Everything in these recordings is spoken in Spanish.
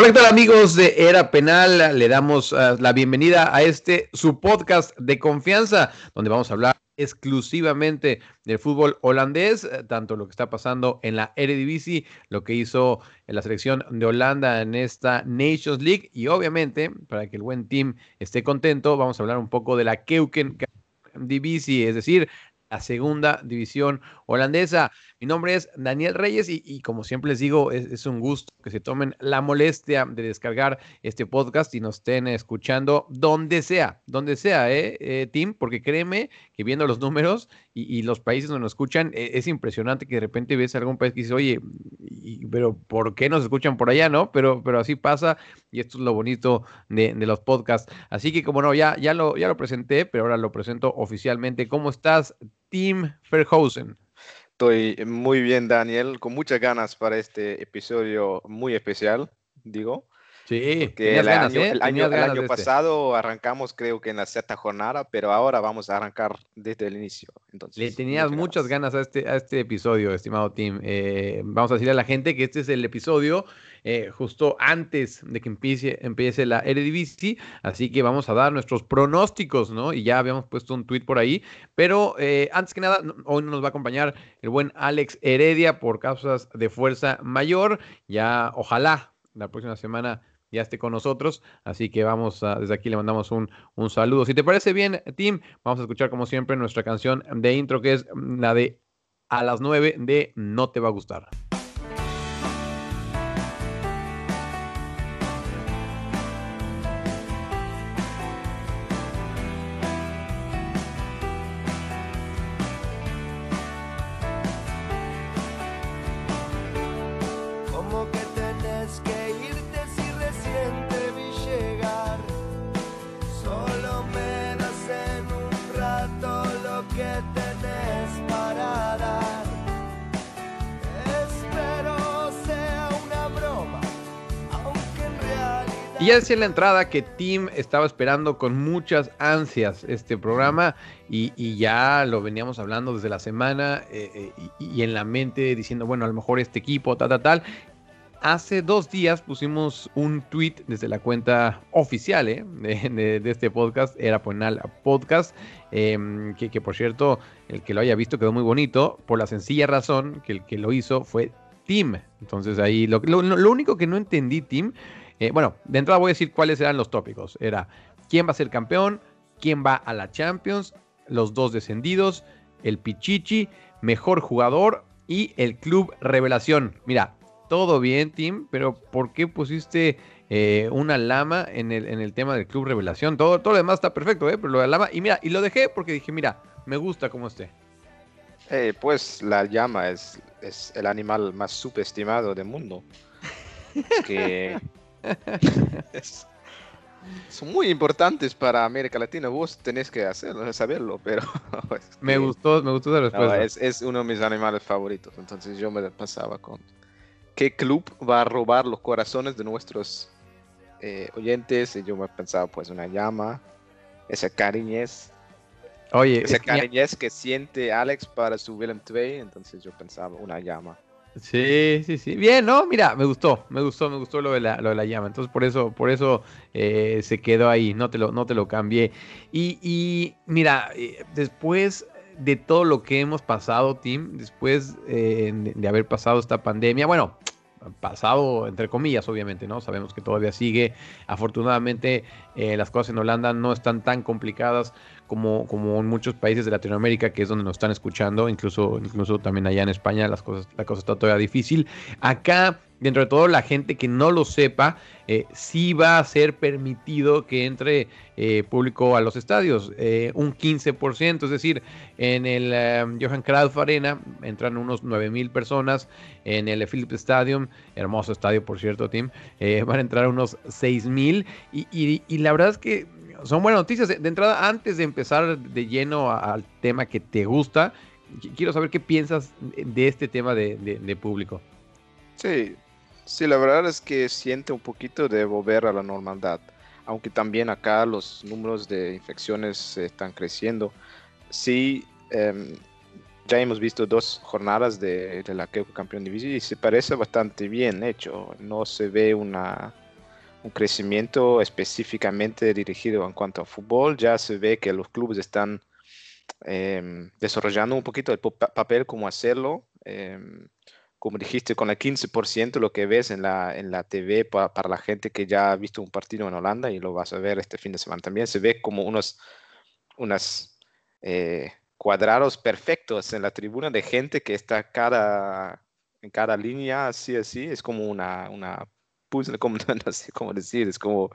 Hola, ¿qué tal amigos de Era Penal? Le damos uh, la bienvenida a este su podcast de confianza, donde vamos a hablar exclusivamente del fútbol holandés, eh, tanto lo que está pasando en la Eredivisie, lo que hizo la selección de Holanda en esta Nations League y obviamente, para que el buen team esté contento, vamos a hablar un poco de la Keuken Divisie, es decir, la segunda división holandesa. Mi nombre es Daniel Reyes y, como siempre les digo, es, un gusto que se tomen la molestia de descargar este podcast y nos estén escuchando donde sea, donde sea, ¿eh, eh Tim? Porque créeme que viendo los números y, los países donde nos escuchan, e, es impresionante que de repente ves algún país que dice, oye, pero ¿por qué nos escuchan por allá, no? Pero, pero así pasa y esto es lo bonito de, los podcasts. Así que como no, ya, ya, lo, ya lo presenté, pero ahora lo presento oficialmente. ¿Cómo estás, Tim Verhausen? Estoy muy bien, Daniel, con muchas ganas para este episodio muy especial, digo. Sí, que el, año, ¿eh? el año, el año este. pasado arrancamos creo que en la sexta jornada, pero ahora vamos a arrancar desde el inicio. Entonces, Le tenías muchas ganas. a, este, a este episodio, estimado Tim. Eh, vamos a decirle a la gente que este es el episodio eh, justo antes de que empiece, empiece la Eredivisie, así que vamos a dar nuestros pronósticos, ¿no? Y ya habíamos puesto un tweet por ahí, pero eh, antes que nada, hoy nos va a acompañar el buen Alex Heredia por causas de fuerza mayor, ya ojalá la próxima semana ya esté con nosotros. Así que vamos a, desde aquí le mandamos un, un, saludo. Si te parece bien, Tim, vamos a escuchar como siempre nuestra canción de intro, que es la de a las 9 de No te va a gustar. Decía en la entrada que Tim estaba esperando con muchas ansias este programa y, ya lo veníamos hablando desde la semana eh, eh, y, en la mente diciendo, bueno, a lo mejor este equipo, tal, tal, tal. Hace dos días pusimos un tweet desde la cuenta oficial eh, de, este podcast, era Penal Podcast, em, que, que por cierto, el que lo haya visto quedó muy bonito, por la sencilla razón que el que lo hizo fue Tim. Entonces ahí lo, lo, lo único que no entendí, Tim, eh, bueno, de entrada voy a decir cuáles eran los tópicos. Era quién va a ser campeón, quién va a la Champions, los dos descendidos, el Pichichi, mejor jugador y el club revelación. Mira, todo bien, Tim, pero ¿por qué pusiste eh, una lama en el, en el tema del club revelación? Todo, todo lo demás está perfecto, ¿eh? pero lo de la lama. Y mira, y lo dejé porque dije, mira, me gusta como esté. Eh, pues la llama es, es el animal más subestimado del mundo. que son muy importantes para América Latina. Vos tenés que hacerlo, saberlo, pero... me gustó, me gustó la respuesta. es, uno de mis animales favoritos, entonces yo me pasaba con... ¿Qué club va a robar los corazones de nuestros eh, oyentes? Y yo me pensaba, pues, una llama, esa cariñez. Oye, esa cariñez que siente Alex para su Willem 2, entonces yo pensaba, una llama. Sí, sí, sí. Bien, ¿no? Mira, me gustó, me gustó, me gustó lo de la, lo de la llama. Entonces, por eso, por eso eh, se quedó ahí, no te lo, no te lo cambié. Y, y mira, eh, después de todo lo que hemos pasado, Tim, después eh, de haber pasado esta pandemia, bueno, pasado, entre comillas, obviamente, ¿no? Sabemos que todavía sigue. Afortunadamente, eh, las cosas en Holanda no están tan complicadas como, como en muchos países de Latinoamérica, que es donde nos están escuchando, incluso, incluso también allá en España las cosas, la cosa está todavía difícil. Acá dentro de todo la gente que no lo sepa, eh, sí va a ser permitido que entre eh, público a los estadios, eh, un 15%, es decir, en el Johan Cruyff Arena entran unos 9 mil personas, en el Philips Stadium, hermoso estadio por cierto, Tim, van a entrar unos 6 mil y, la verdad es que son buenas noticias. De entrada, antes de empezar de lleno al tema que te gusta, quiero saber qué piensas de este tema de, de público. Sí, Sí, la verdad es que siente un poquito de volver a la normalidad, aunque también acá los números de infecciones están creciendo. Sí, em, ya hemos visto dos jornadas de, la que campeón división y se parece bastante bien hecho. No se ve una un crecimiento específicamente dirigido en cuanto a fútbol. Ya se ve que los clubes están em, desarrollando un poquito el papel como hacerlo. Em, como dijiste, con el 15% lo que ves en la, en la TV para, la gente que ya ha visto un partido en Holanda y lo vas a ver este fin de semana también, se ve como unos unas, eh, cuadrados perfectos en la tribuna de gente que está cada, en cada línea, así, así, es como una, una puzzle, como, no sé cómo decir, es como...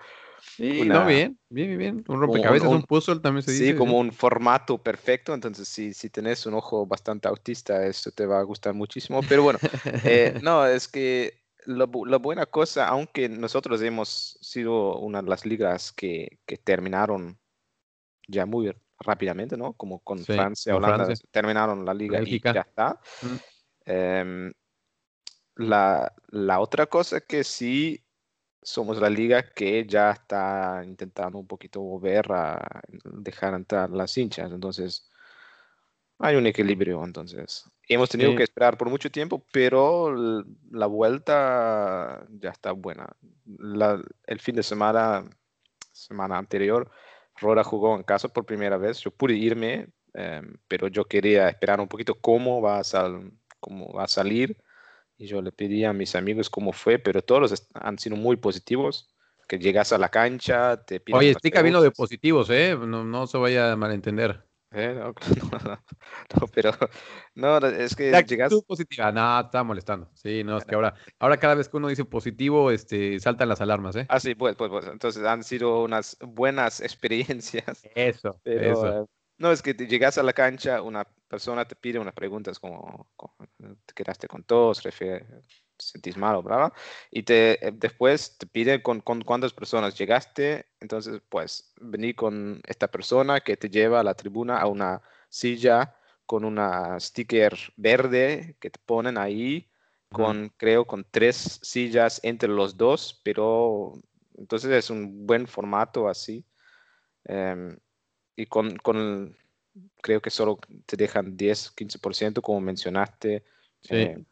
Sí, no, bien, bien, bien, Un rompecabezas, un, puzzle también se dice. Sí, como un formato perfecto, entonces si, si tenés un ojo bastante autista, esto te va a gustar muchísimo, pero bueno, eh, no, es que la, buena cosa, aunque nosotros hemos sido una de las ligas que, que terminaron ya muy rápidamente, ¿no? Como con Francia, Holanda, terminaron la liga y ya está. Em, la, la, otra cosa que sí somos la liga que ya está intentando un poquito volver a dejar entrar las hinchas, entonces hay un equilibrio, entonces hemos tenido que esperar por mucho tiempo, pero la vuelta ya está buena. el fin de semana, semana anterior, Rora jugó en casa por primera vez. Yo pude irme, em, pero yo quería esperar un poquito cómo va, a cómo va a salir. Y yo le pedí a mis amigos cómo fue, pero todos han sido muy positivos. Que llegas a la cancha, te piden. Oye, explica bien lo de positivos, ¿eh? No, no se vaya a malentender. Eh, no, pero no, es que llegas... positiva, no, está molestando. Sí, no, es que ahora, ahora cada vez que uno dice positivo, este, saltan las alarmas, ¿eh? Ah, sí, pues, pues, pues entonces han sido unas buenas experiencias. Eso, eso. Eh, no, es que te llegas a la cancha, una persona te pide unas preguntas como, ¿te quedaste con todos? sentís mal o brava, y te, eh, después te piden con, con, cuántas personas llegaste, entonces pues vení con esta persona que te lleva a la tribuna a una silla con una sticker verde que te ponen ahí, con creo con tres sillas entre los dos, pero entonces es un buen formato así. Em, y con, con, creo que solo te dejan 10, 15% como mencionaste. Sí. Em,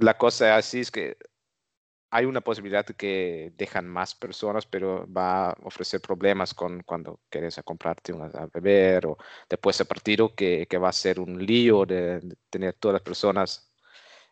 la cosa así es que hay una posibilidad de que dejan más personas, pero va a ofrecer problemas con cuando quieres comprarte una a beber o después del partido que, que, va a ser un lío de, tener todas las personas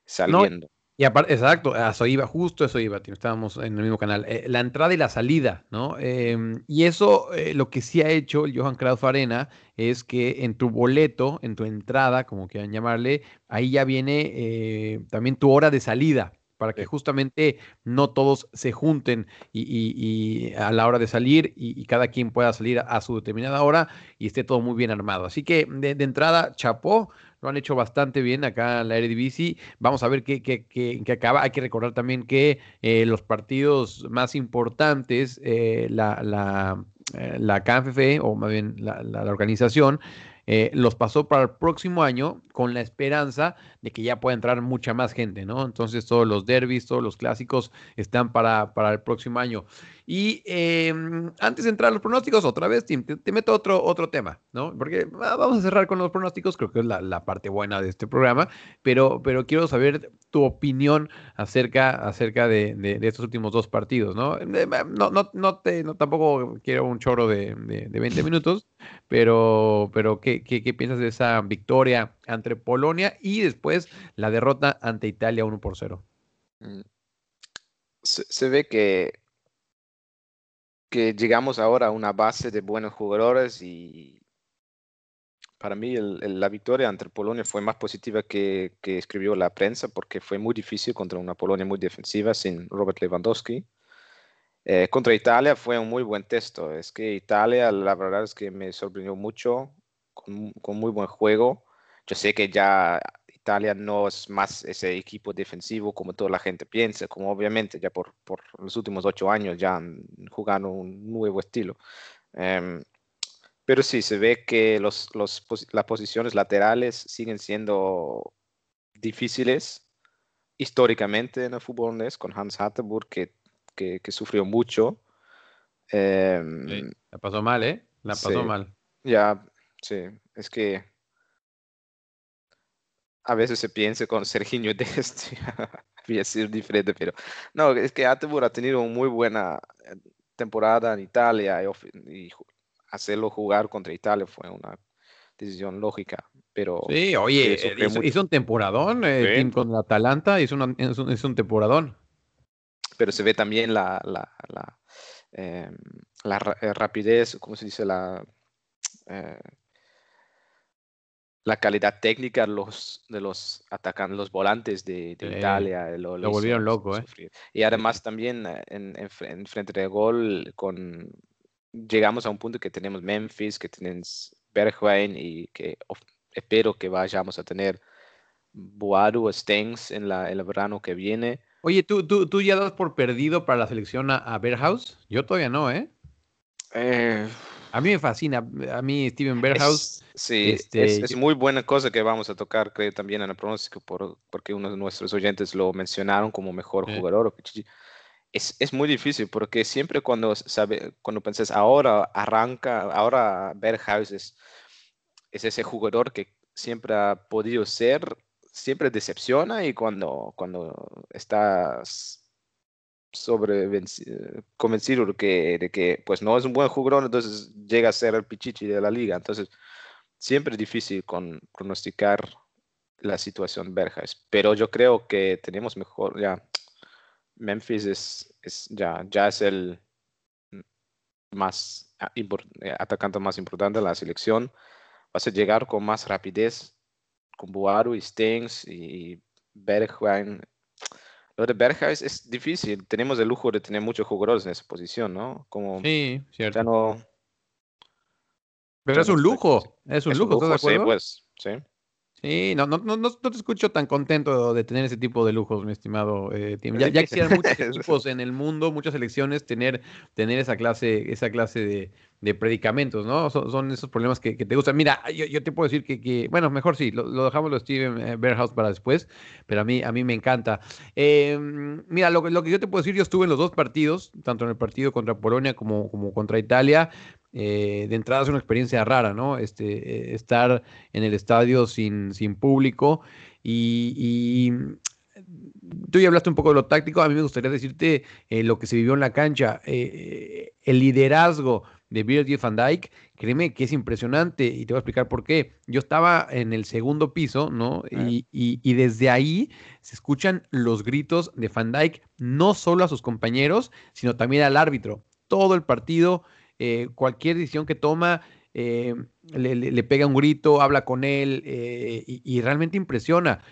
saliendo. Y aparte, exacto, eso iba, justo eso iba, estábamos en el mismo canal. Eh, la entrada y la salida, ¿no? Em, y eso, eh, lo que sí ha hecho el Johan Cruyff Arena es que en tu boleto, en tu entrada, como quieran llamarle, ahí ya viene eh, también tu hora de salida, para que justamente no todos se junten y, a la hora de salir y, cada quien pueda salir a, su determinada hora y esté todo muy bien armado. Así que de, de entrada, chapó, lo han hecho bastante bien acá en la Eredivisie. Vamos a ver qué, qué, acaba. Hay que recordar también que eh, los partidos más importantes, eh, la, la, eh, la o más bien la, la organización, los pasó para el próximo año con la esperanza de que ya pueda entrar mucha más gente, ¿no? Entonces todos los derbis, todos los clásicos están para, para el próximo año. Y em, antes de entrar a los pronósticos, otra vez, Tim, te, meto otro, otro tema, ¿no? Porque ah, vamos a cerrar con los pronósticos, creo que es la, parte buena de este programa, pero, pero quiero saber tu opinión acerca, acerca de, estos últimos dos partidos, ¿no? No, no, no, te, no tampoco quiero un choro de, de 20 minutos, pero, pero ¿qué, qué, piensas de esa victoria ante Polonia y después la derrota ante Italia 1 por 0? Mm. Se, ve que, que llegamos ahora a una base de buenos jugadores y para mí la victoria ante Polonia fue más positiva que, que escribió la prensa porque fue muy difícil contra una Polonia muy defensiva sin Robert Lewandowski. Eh, contra Italia fue un muy buen texto. Es que Italia, la verdad es que me sorprendió mucho, con, muy buen juego. Yo sé que ya Italia no es más ese equipo defensivo como toda la gente piensa, como obviamente ya por, por los últimos ocho años ya han jugado un nuevo estilo. Em, pero sí, se ve que los, los, las posiciones laterales siguen siendo difíciles históricamente en el fútbol con Hans Hatterburg, que que, sufrió mucho. Em, la pasó mal, ¿eh? La pasó mal. Ya, sí, es que a veces se piensa con Serginho Dest, voy a decir diferente, pero no, es que Attenborough ha tenido una muy buena eh, temporada en Italia y, hacerlo jugar contra Italia fue una decisión lógica. Pero sí, oye, hizo, un temporadón eh, con el Atalanta, hizo, un, un, temporadón. Pero se ve también la, la, la, em, la rapidez, ¿cómo se dice? La, la calidad técnica de los, de los atacantes, los volantes de, Italia. Lo, volvieron loco, ¿eh? Y además también eh, en, en, frente de gol, con, llegamos a un punto que tenemos Memphis, que tenemos Bergwijn y que espero que vayamos a tener Boadu o Stengs en, la, el verano que viene. Oye, ¿tú, tú, tú ya das por perdido para la selección a, a Yo todavía no, ¿eh? Eh, a mí me fascina, a mí Steven Berghaus. sí, este, es, muy buena cosa que vamos a tocar, creo, también en el pronóstico, por, porque uno de nuestros oyentes lo mencionaron como mejor jugador. Es, es, muy difícil porque siempre cuando, sabe, cuando pensás, ahora arranca, ahora Berghaus es, es ese jugador que siempre ha podido ser, siempre decepciona y cuando, cuando estás sobre convencido de que, de que pues no es un buen jugador, entonces llega a ser el pichichi de la liga. Entonces, siempre es difícil con, pronosticar la situación Berjas, pero yo creo que tenemos mejor, ya, Memphis es, es ya, ya es el más eh, atacante más importante de la selección. Vas a llegar con más rapidez con Buaru y Stengs y Bergwijn lo de Berghuis es difícil. Tenemos el lujo de tener muchos jugadores en esa posición, ¿no? Como sí, cierto. Ya no. Pero es un lujo. Es un lujo, ¿estás de acuerdo? Sí, pues, sí. Sí, no, no, no, no, te escucho tan contento de tener ese tipo de lujos, mi estimado eh, Tim. Ya, ya quisieran muchos equipos en el mundo, muchas selecciones, tener, tener esa clase, esa clase de, de predicamentos, ¿no? Son, esos problemas que, te gustan. Mira, yo, te puedo decir que, bueno, mejor sí, lo, dejamos lo Steven eh, Berghaus para después, pero a mí, a mí me encanta. Em, mira, lo, lo que yo te puedo decir, yo estuve en los dos partidos, tanto en el partido contra Polonia como, como contra Italia. Eh, de entrada es una experiencia rara, ¿no? Este, eh, estar en el estadio sin, sin público y, tú ya hablaste un poco de lo táctico, a mí me gustaría decirte eh, lo que se vivió en la cancha, el liderazgo de Virgil van Dijk, créeme que es impresionante y te voy a explicar por qué. Yo estaba en el segundo piso, ¿no? Y, y, desde ahí se escuchan los gritos de Van Dijk, no solo a sus compañeros, sino también al árbitro. Todo el partido eh, cualquier decisión que toma, eh, le, pega un grito, habla con él eh, y, realmente impresiona.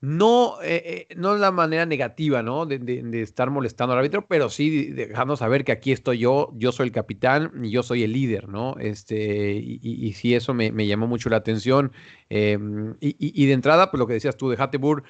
No, no es la manera negativa, ¿no? De, estar molestando al árbitro, pero sí dejando saber que aquí estoy yo, yo soy el capitán y yo soy el líder, ¿no? Este, y, y, sí, eso me, llamó mucho la atención. Em, y, de entrada, pues lo que decías tú de Hattebur,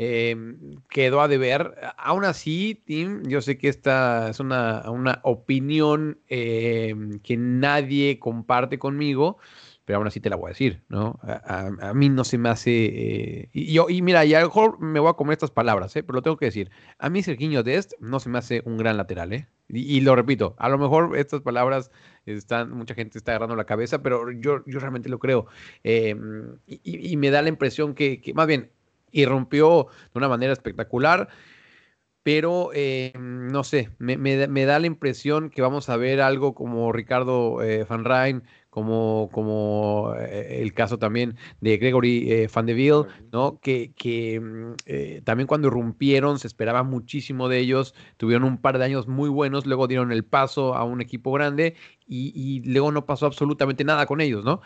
Em, quedó a deber. Aún así, Tim, yo sé que esta es una, opinión em, que nadie comparte conmigo, pero aún así te la voy a decir, ¿no? A, mí no se me hace... Eh, y, yo, y mira, y a lo mejor me voy a comer estas palabras, ¿eh? pero lo tengo que decir. A mí Serginho Dest no se me hace un gran lateral, ¿eh? Y, lo repito, a lo mejor estas palabras están, mucha gente está agarrando la cabeza, pero yo, yo realmente lo creo. Em, y, me da la impresión que, más bien, irrumpió de una manera espectacular, pero eh, no sé, me, da la impresión que vamos a ver algo como Ricardo eh, Van Rijn, como, como eh, el caso también de Gregory Van de Ville, ¿no? que, que mm, también cuando irrumpieron se esperaba muchísimo de ellos, tuvieron un par de años muy buenos, luego dieron el paso a un equipo grande y, y luego no pasó absolutamente nada con ellos, ¿no?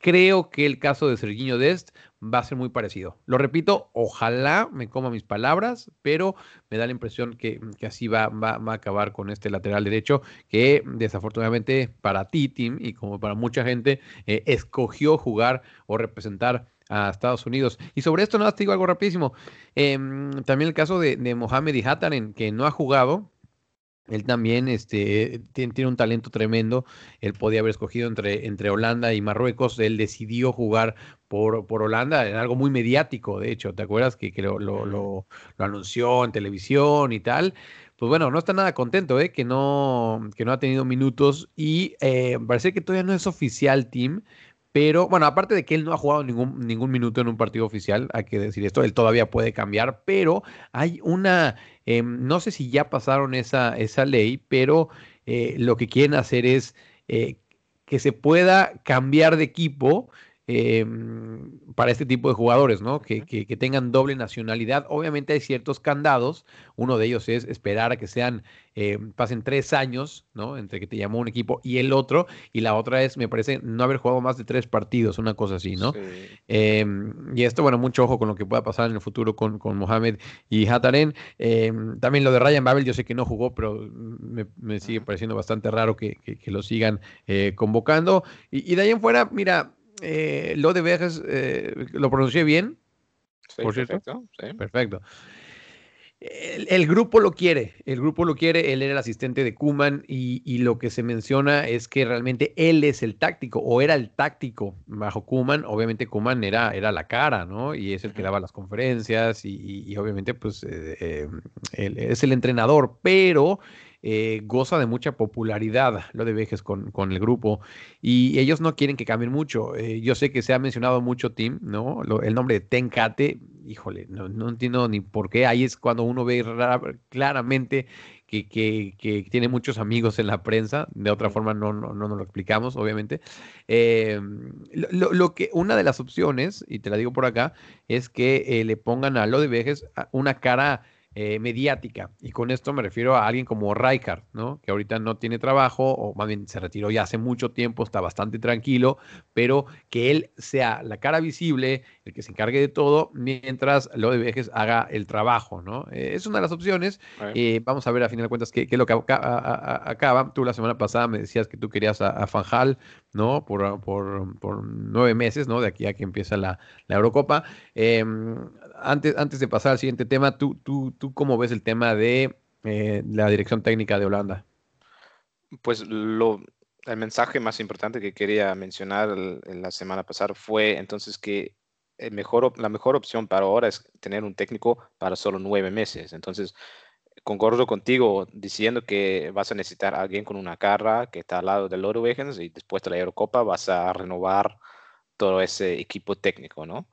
Creo que el caso de Serginho Dest va a ser muy parecido. Lo repito, ojalá me coma mis palabras, pero me da la impresión que, así va, va, a acabar con este lateral derecho que desafortunadamente para ti, Tim, y como para mucha gente, eh, escogió jugar o representar a Estados Unidos. Y sobre esto nada más te digo algo rapidísimo. Em, también el caso de, de Mohamed Ihataren, que no ha jugado, él también este, tiene, un talento tremendo. Él podía haber escogido entre, entre Holanda y Marruecos. Él decidió jugar por, por Holanda en algo muy mediático, de hecho. ¿Te acuerdas que, lo, lo, anunció en televisión y tal? Pues bueno, no está nada contento, ¿eh? que, no, que no ha tenido minutos. Y eh, parece que todavía no es oficial, Team, pero bueno, aparte de que él no ha jugado ningún, ningún minuto en un partido oficial, hay que decir esto, él todavía puede cambiar, pero hay una, em, no sé si ya pasaron esa, esa ley, pero eh, lo que quieren hacer es eh, que se pueda cambiar de equipo Em, para este tipo de jugadores, ¿no? Que, que, tengan doble nacionalidad. Obviamente hay ciertos candados. Uno de ellos es esperar a que sean, em, pasen tres años, ¿no? Entre que te llamó un equipo y el otro. Y la otra es, me parece, no haber jugado más de tres partidos, una cosa así, ¿no? Em, y esto, bueno, mucho ojo con lo que pueda pasar en el futuro con, con Mohamed y Hataren. también lo de Ryan Babel, yo sé que no jugó, pero me, sigue pareciendo bastante raro que, que lo sigan eh, convocando. Y, y de ahí en fuera, mira, eh, lo de Vegas, eh, ¿lo pronuncié bien? Sí, perfecto. Perfecto. El, grupo lo quiere, el grupo lo quiere, él era el asistente de Kuman y, lo que se menciona es que realmente él es el táctico o era el táctico bajo Kuman, obviamente Kuman era, era la cara, ¿no? Y es el que daba las conferencias y, obviamente pues eh, él es el entrenador, pero eh, goza de mucha popularidad, lo de Vejes con, con, el grupo, y ellos no quieren que cambien mucho. Eh, yo sé que se ha mencionado mucho Tim, ¿no? el nombre de Tenkate, híjole, no, entiendo ni por qué. Ahí es cuando uno ve claramente que, que, tiene muchos amigos en la prensa. De otra forma no, no, no nos lo explicamos, obviamente. Em, lo, lo, que, una de las opciones, y te la digo por acá, es que eh, le pongan a lo de Vejes una cara eh, mediática. Y con esto me refiero a alguien como Rijkaard, ¿no? Que ahorita no tiene trabajo, o más bien se retiró ya hace mucho tiempo, está bastante tranquilo, pero que él sea la cara visible, el que se encargue de todo, mientras lo de Vejes haga el trabajo, ¿no? Eh, es una de las opciones. Eh, vamos a ver a final de cuentas qué, es lo que acaba. Tú la semana pasada me decías que tú querías a, Fanjal, ¿no? Por, por, nueve meses, ¿no? De aquí a que empieza la, la Eurocopa. Em, antes, antes de pasar al siguiente tema, ¿tú, tú, tú cómo ves el tema de eh, la dirección técnica de Holanda? Pues lo, el mensaje más importante que quería mencionar la semana pasada fue entonces que el mejor, la mejor opción para ahora es tener un técnico para solo nueve meses. Entonces, concordo contigo diciendo que vas a necesitar a alguien con una carra que está al lado del Wagens y después de la Eurocopa vas a renovar todo ese equipo técnico, ¿no?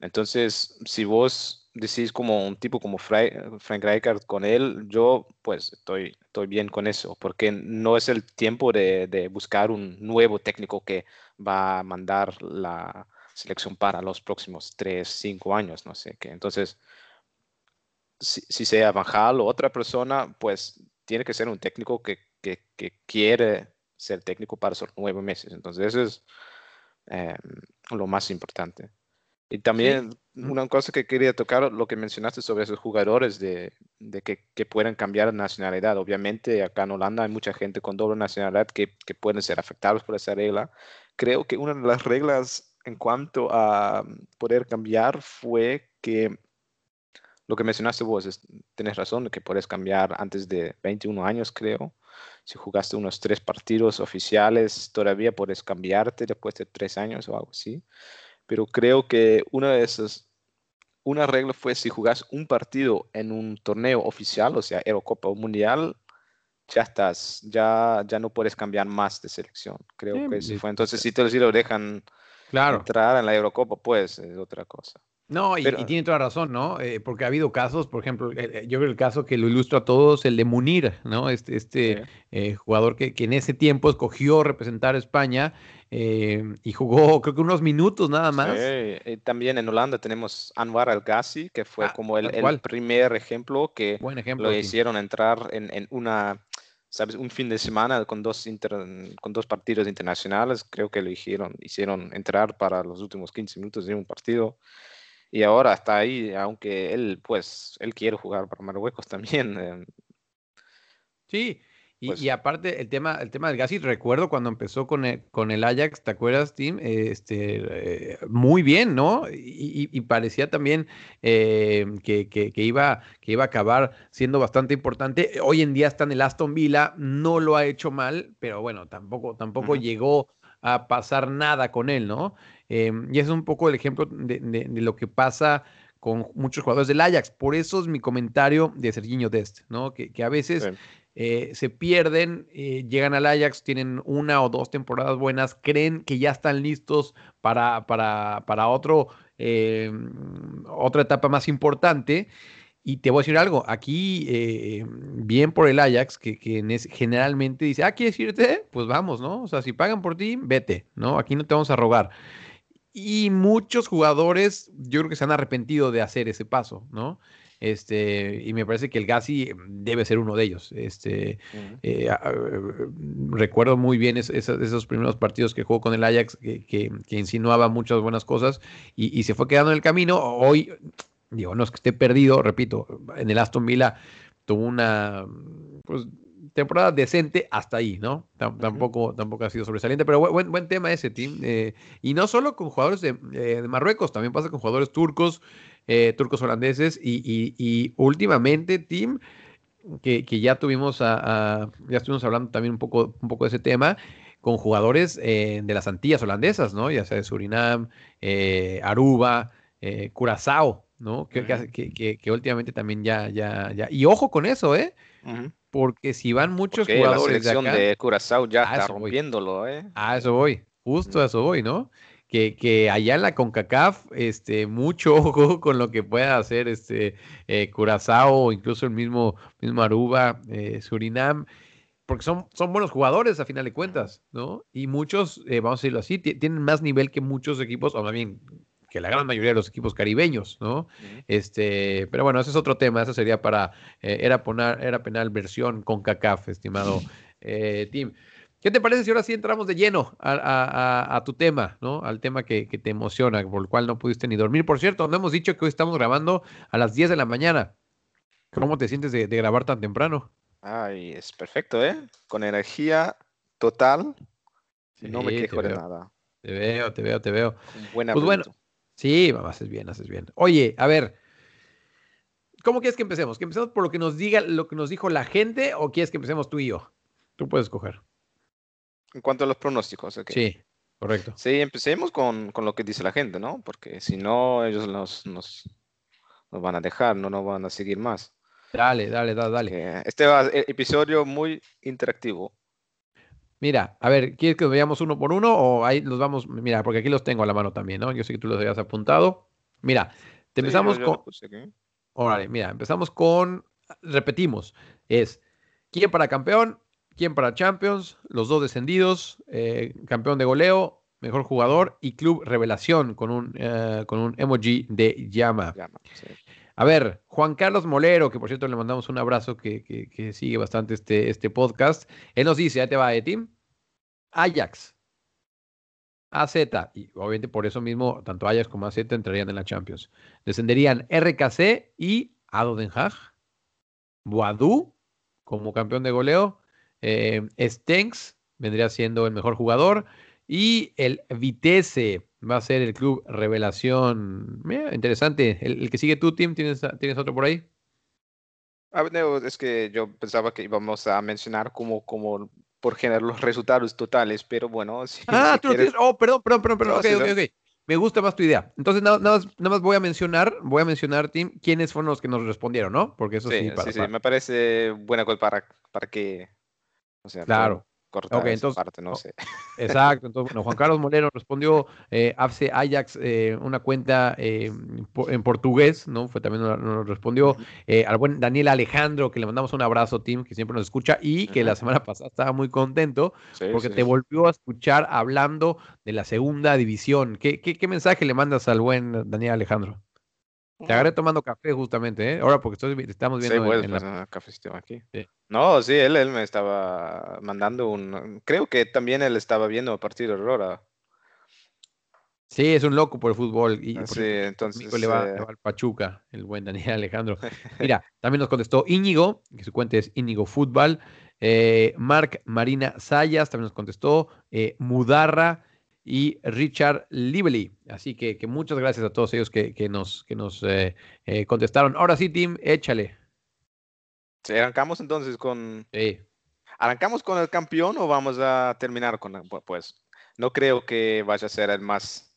Entonces, si vos decís como un tipo como Frank Rijkaard con él, yo pues estoy, estoy bien con eso, porque no es el tiempo de, buscar un nuevo técnico que va a mandar la selección para los próximos tres, cinco años, no sé qué. Entonces, si, sea Van o otra persona, pues tiene que ser un técnico que, quiere ser técnico para esos nueve meses. Entonces, eso es em, lo más importante. Y también una cosa que quería tocar, lo que mencionaste sobre esos jugadores de, de que, que, pueden cambiar nacionalidad. Obviamente acá en Holanda hay mucha gente con doble nacionalidad que, que, pueden ser afectados por esa regla. Creo que una de las reglas en cuanto a poder cambiar fue que lo que mencionaste vos, es, tenés razón, que puedes cambiar antes de 21 años, creo. Si jugaste unos tres partidos oficiales, todavía puedes cambiarte después de tres años o algo así pero creo que una de esas, una regla fue si jugás un partido en un torneo oficial, o sea, Eurocopa o Mundial, ya estás, ya, ya no puedes cambiar más de selección. Creo que sí fue. Entonces, si te lo dejan entrar en la Eurocopa, pues es otra cosa. No, y, tiene toda razón, ¿no? Eh, porque ha habido casos, por ejemplo, eh, eh, yo creo el caso que lo ilustra a todos, el de Munir, ¿no? Este, este jugador que, que, en ese tiempo escogió representar a España y jugó, creo que unos minutos nada más. Sí, también en Holanda tenemos Anwar al Ghazi, que fue ah, como el, el, primer ejemplo que lo hicieron entrar en, en, una, ¿sabes? Un fin de semana con dos, con dos partidos internacionales, creo que lo hicieron, hicieron entrar para los últimos 15 minutos de un partido y ahora está ahí, aunque él, pues, él quiere jugar para Marruecos también. Em, sí, y, pues aparte el tema, el tema del Gassi, recuerdo cuando empezó con el, con el Ajax, ¿te acuerdas, Tim? Este, eh, muy bien, ¿no? Y, parecía también em, que, que, iba, que iba a acabar siendo bastante importante. Hoy en día está en el Aston Villa, no lo ha hecho mal, pero bueno, tampoco, tampoco llegó a pasar nada con él, ¿no? Em, y es un poco el ejemplo de, lo que pasa con muchos jugadores del Ajax. Por eso es mi comentario de Serginho Dest, ¿no? Que, a veces eh, se pierden, eh, llegan al Ajax, tienen una o dos temporadas buenas, creen que ya están listos para, para, para otro, eh, otra etapa más importante. Y te voy a decir algo, aquí bien por el Ajax, que, que generalmente dice, ah, ¿quieres irte? Pues vamos, ¿no? O sea, si pagan por ti, vete, ¿no? Aquí no te vamos a rogar. Y muchos jugadores, yo creo que se han arrepentido de hacer ese paso, ¿no? Este, y me parece que el Gassi debe ser uno de ellos. Este, eh, recuerdo muy bien esos primeros partidos que jugó con el Ajax, que, insinuaba muchas buenas cosas y, se fue quedando en el camino. Hoy, digo, no es que esté perdido, repito, en el Aston Villa tuvo una pues, temporada decente hasta ahí, ¿no? Tampoco, tampoco ha sido sobresaliente, pero buen, buen tema ese, team. Eh, y no solo con jugadores de, eh, de Marruecos, también pasa con jugadores turcos. Eh, turcos holandeses y, últimamente, Tim, que, ya tuvimos a, ya estuvimos hablando también un poco, un poco de ese tema, con jugadores de las Antillas holandesas, ¿no? Ya sea de Surinam, Aruba, Curazao, ¿no? Que, que, últimamente también ya, ya, ya. Y ojo con eso, ¿eh? Porque si van muchos jugadores la selección de, Curazao ya está rompiéndolo, ¿eh? A eso voy, justo a eso voy, ¿no? que, allá en la CONCACAF, este, mucho ojo con lo que pueda hacer este eh, Curazao o incluso el mismo, mismo Aruba, eh, Surinam, porque son, son buenos jugadores a final de cuentas, ¿no? Y muchos, eh, vamos a decirlo así, tienen más nivel que muchos equipos, o más bien que la gran mayoría de los equipos caribeños, ¿no? Este, pero bueno, ese es otro tema, eso sería para, era, poner, era penal versión CONCACAF, estimado Tim. ¿Qué te parece si ahora sí entramos de lleno a, tu tema, ¿no? Al tema que, te emociona, por el cual no pudiste ni dormir. Por cierto, no hemos dicho que hoy estamos grabando a las 10 de la mañana. ¿Cómo te sientes de, grabar tan temprano? Ay, es perfecto, ¿eh? Con energía total. no me quejo de nada. Te veo, te veo, te veo. Buena pues bueno, sí, haces bien, haces bien. Oye, a ver, ¿cómo quieres que empecemos? ¿Que empecemos por lo que nos diga, lo que nos dijo la gente o quieres que empecemos tú y yo? Tú puedes escoger. En cuanto a los pronósticos, Sí, correcto. Sí, empecemos con, lo que dice la gente, ¿no? Porque si no, ellos nos, nos, van a dejar, no nos van a seguir más. Dale, dale, dale, dale. Este va a ser episodio muy interactivo. Mira, a ver, ¿quieres que veamos uno por uno o ahí los vamos? Mira, porque aquí los tengo a la mano también, ¿no? Yo sé que tú los habías apuntado. Mira, empezamos con. Órale, mira, empezamos con. Repetimos, es ¿quién para campeón? ¿Quién para Champions? Los dos descendidos, eh, campeón de goleo, mejor jugador y club revelación con un, eh, con un emoji de llama. A ver, Juan Carlos Molero, que por cierto le mandamos un abrazo, que, sigue bastante este, este podcast. Él nos dice, ya te va, Etim. Ajax, AZ, y obviamente por eso mismo, tanto Ajax como AZ entrarían en la Champions. Descenderían RKC y Ado Den Haag, Boadú como campeón de goleo, eh, Stenks vendría siendo el mejor jugador. Y el Vitesse va a ser el club revelación. interesante. El, que sigue tu team, ¿tienes, ¿tienes otro por ahí? Ah, es que yo pensaba que íbamos a mencionar como, como por generar los resultados totales, pero bueno. ah, tú tienes. Oh, perdón, perdón, perdón. perdón. ok, ok, Me gusta más tu idea. Entonces, nada, nada, más, voy a mencionar, voy a mencionar, Tim, quiénes fueron los que nos respondieron, ¿no? Porque eso sí, sí, sí, me parece buena cosa para, para que o sea, claro. Okay, entonces, parte, no sé. Exacto, entonces, bueno, Juan Carlos Molero respondió eh, hace Ajax eh, una cuenta eh, en portugués, ¿no? Fue también nos respondió eh, al buen Daniel Alejandro, que le mandamos un abrazo, Tim, que siempre nos escucha y que la semana pasada estaba muy contento porque te volvió a escuchar hablando de la segunda división. ¿Qué, qué, qué mensaje le mandas al buen Daniel Alejandro? Te agarré tomando café justamente, ¿eh? Ahora porque estoy, estamos viendo sí, en, pues, la... café aquí. No, sí, él, él me estaba mandando un... Creo que también él estaba viendo a partir de Aurora. Sí, es un loco por el fútbol. Y sí, entonces... Le va, eh al Pachuca, el buen Daniel Alejandro. Mira, también nos contestó Íñigo, que su cuenta es Íñigo Fútbol. Eh, Marc Marina Sayas también nos contestó. Eh, Mudarra y Richard Lively. Así que, muchas gracias a todos ellos que, nos, que nos eh, eh, contestaron. Ahora sí, Tim, échale. arrancamos entonces con... ¿Arrancamos con el campeón o vamos a terminar con... Pues no creo que vaya a ser el más...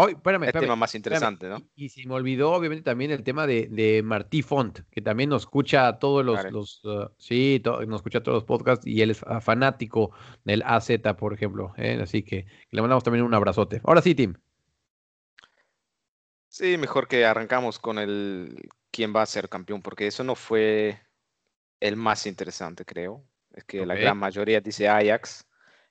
Oh, espérame, el tema más interesante, ¿no? Y, si me olvidó, obviamente, también el tema de, de, Martí Font, que también nos escucha todos los, los uh, sí, nos escucha todos los podcasts y él es fanático del AZ, por ejemplo. ¿eh? Así que le mandamos también un abrazote. Ahora sí, Tim. Sí, mejor que arrancamos con el quién va a ser campeón, porque eso no fue el más interesante, creo. Es que la gran mayoría dice Ajax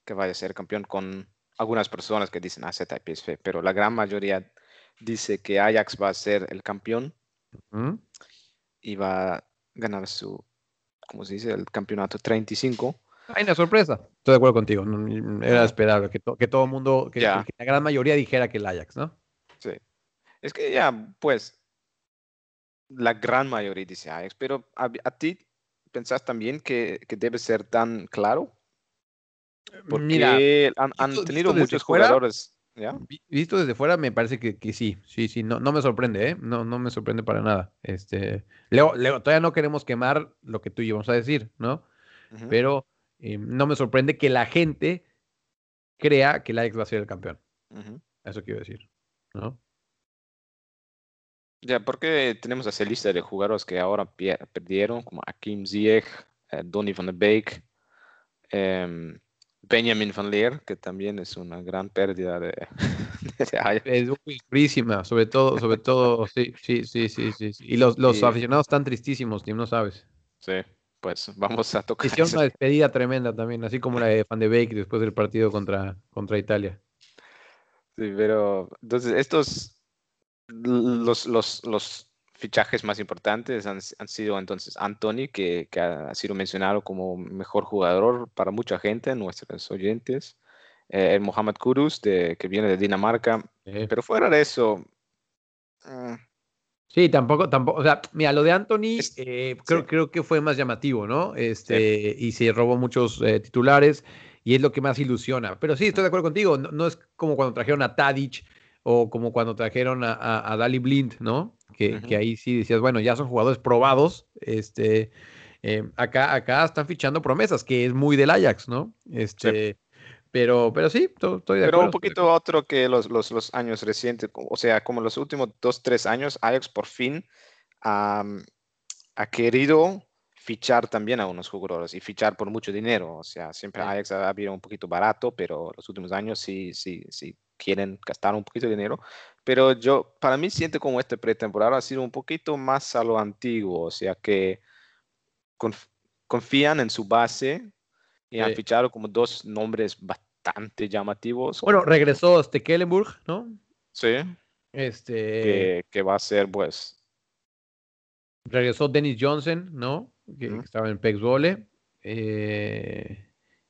que vaya a ser campeón con algunas personas que dicen AZ y PSV, pero la gran mayoría dice que Ajax va a ser el campeón y va a ganar su, ¿cómo se dice? El campeonato 35. Hay una sorpresa. Estoy de acuerdo contigo. Era esperable que, que todo el mundo, que, la gran mayoría dijera que el Ajax, ¿no? Sí. Es que ya, pues, la gran mayoría dice Ajax, pero a, ti pensás también que, que, debe ser tan claro porque Mira, han, tenido muchos jugadores. Visto desde fuera, me parece que, sí, sí, sí, no, no me sorprende, ¿eh? No, no me sorprende para nada. Este, Leo, todavía no queremos quemar lo que tú y yo vamos a decir, ¿no? Pero eh, no me sorprende que la gente crea que el Ajax va a ser el campeón. Eso quiero decir, ¿no? Ya, porque tenemos esa lista de jugadores que ahora perdieron, como Akim Ziyech, eh, Donny van de Beek, eh, Benjamin Van Leer, que también es una gran pérdida de, Es durísima, sobre todo, sobre todo, sí, sí, sí, sí, sí. Y los, los aficionados están tristísimos, Tim, no sabes. Sí, pues vamos a tocar. Hicieron una despedida tremenda también, así como la de Van de Beek después del partido contra, contra Italia. Sí, pero entonces estos, los, los, los fichajes más importantes han, sido entonces Anthony, que, ha sido mencionado como mejor jugador para mucha gente, nuestros oyentes. Eh, Mohamed Kudus, de, que viene de Dinamarca. Pero fuera de eso. Mm. Sí, tampoco, tampoco, o sea, mira, lo de Anthony eh, creo, creo que fue más llamativo, ¿no? Este, y se robó muchos eh, titulares y es lo que más ilusiona. Pero sí, estoy de acuerdo contigo, no, es como cuando trajeron a Tadic o como cuando trajeron a, a, a Dali Blind, ¿no? que, ahí sí decías, bueno, ya son jugadores probados. Este, eh, acá, acá están fichando promesas, que es muy del Ajax, ¿no? Este, Pero, pero sí, estoy de acuerdo. Pero un poquito otro que los, los, los, años recientes, o sea, como los últimos dos, tres años, Ajax por fin ha querido fichar también a unos jugadores y fichar por mucho dinero. O sea, siempre Ajax ha habido un poquito barato, pero los últimos años sí, sí, sí quieren gastar un poquito de dinero pero yo, para mí siento como este pretemporada ha sido un poquito más a lo antiguo, o sea que confían en su base y han fichado como dos nombres bastante llamativos. Bueno, regresó Stekelenburg, ¿no? Sí. Este... Que, va a ser, pues... Regresó Dennis Johnson, ¿no? Que, estaba en Pex Vole. Eh,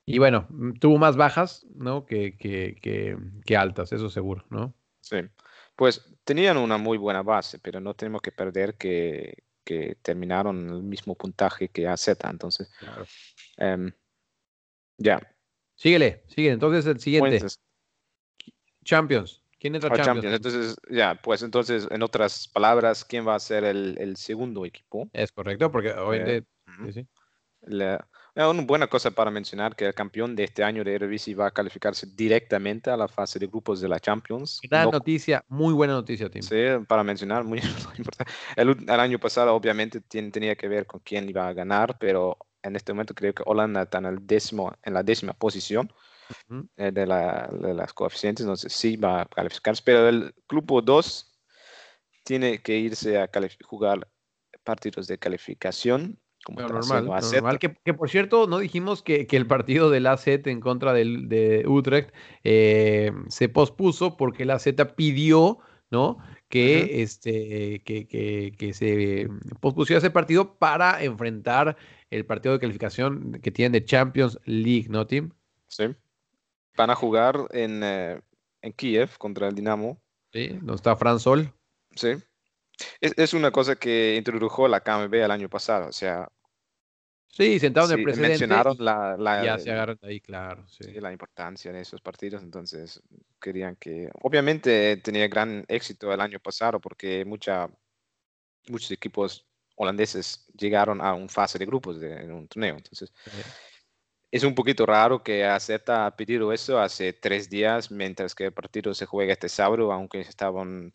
y bueno, tuvo más bajas, ¿no? Que, que, que altas, eso seguro, ¿no? Sí pues tenían una muy buena base, pero no tenemos que perder que, terminaron el mismo puntaje que AZ. Entonces, em, ya. Síguele, sigue. Entonces, el siguiente. Champions. ¿Quién entra a Champions? Entonces, ya, pues entonces, en otras palabras, ¿quién va a ser el, segundo equipo? Es correcto, porque hoy eh, una buena cosa para mencionar que el campeón de este año de Eredivisie va a calificarse directamente a la fase de grupos de la Champions. Gran noticia, muy buena noticia, Tim. Sí, para mencionar, muy importante. El, año pasado obviamente tenía que ver con quién iba a ganar, pero en este momento creo que Holanda está en, el décimo, en la décima posición eh, de, las coeficientes, entonces sí va a calificarse, pero el grupo 2 tiene que irse a jugar partidos de calificación normal, Que, por cierto, no dijimos que, el partido del AZ en contra del, de Utrecht eh, se pospuso porque el AZ pidió, ¿no? Que, este, que, que, se pospusiera ese partido para enfrentar el partido de calificación que tienen de Champions League, ¿no, Tim? Sí. Van a jugar en, eh, en Kiev contra el Dinamo. Sí, donde está Fran Sol. Sí. Es, es, una cosa que introdujo la KMB el año pasado. O sea, Sí, sentados en el precedente. Mencionaron la, la, ya se agarran ahí, claro. Sí. la importancia de esos partidos, entonces querían que. Obviamente tenía gran éxito el año pasado porque mucha, muchos equipos holandeses llegaron a un fase de grupos de, en un torneo. Entonces, es un poquito raro que AZ ha pedido eso hace tres días, mientras que el partido se juega este sábado, aunque estaban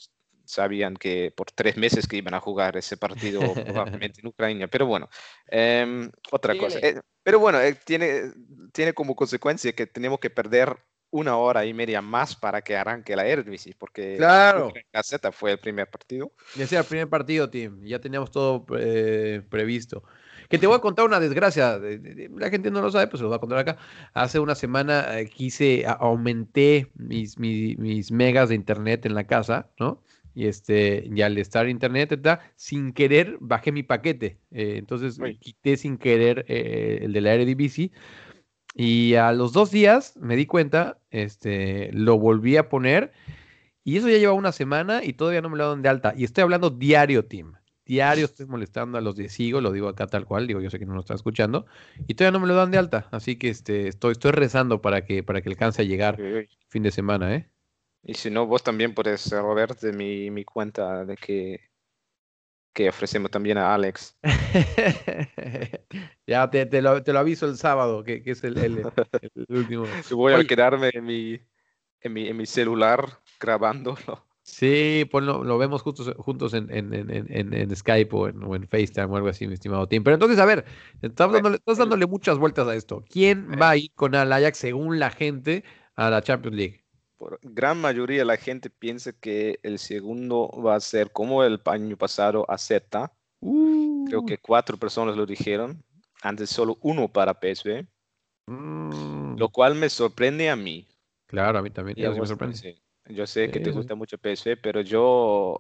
sabían que por tres meses que iban a jugar ese partido probablemente en Ucrania. Pero bueno, em, otra cosa. Eh, pero bueno, eh, tiene, tiene como consecuencia que tenemos que perder una hora y media más para que arranque la Eredivisie, porque claro. la fue el primer partido. Ya sea el primer partido, Tim. Ya teníamos todo eh, previsto. Que te voy a contar una desgracia. La gente no lo sabe, pues se lo voy a contar acá. Hace una semana quise, aumenté mis, mis, mis, megas de internet en la casa, ¿no? Y este y al estar internet sin querer bajé mi paquete eh, entonces quité sin querer eh, el de la Eredivisie y a los dos días me di cuenta este lo volví a poner y eso ya lleva una semana y todavía no me lo dan de alta y estoy hablando diario team diario estoy molestando a los de Sigo, lo digo acá tal cual, digo, yo sé que no lo están escuchando, y todavía no me lo dan de alta, así que este, estoy, estoy rezando para que, para que alcance a llegar fin de semana, ¿eh? Y si no, vos también puedes robar de mi, mi cuenta de que, que ofrecemos también a Alex. ya te, te, lo, te, lo, aviso el sábado, que, que es el, el, último. voy a quedarme en mi, en, mi, en mi celular grabándolo. Sí, pues lo, vemos juntos, juntos en, en, en, en Skype o en, o en, FaceTime o algo así, mi estimado Tim. Pero entonces, a ver, estás dándole, estás dándole muchas vueltas a esto. ¿Quién va a ir con el Ajax, según la gente, a la Champions League? Gran mayoría de la gente piensa que el segundo va a ser como el año pasado a Z. Creo uh. que cuatro personas lo dijeron. Antes solo uno para PSV. Mm. Lo cual me sorprende a mí. Claro, a mí también. me sorprende. Yo sé que te gusta mucho PSV, pero yo...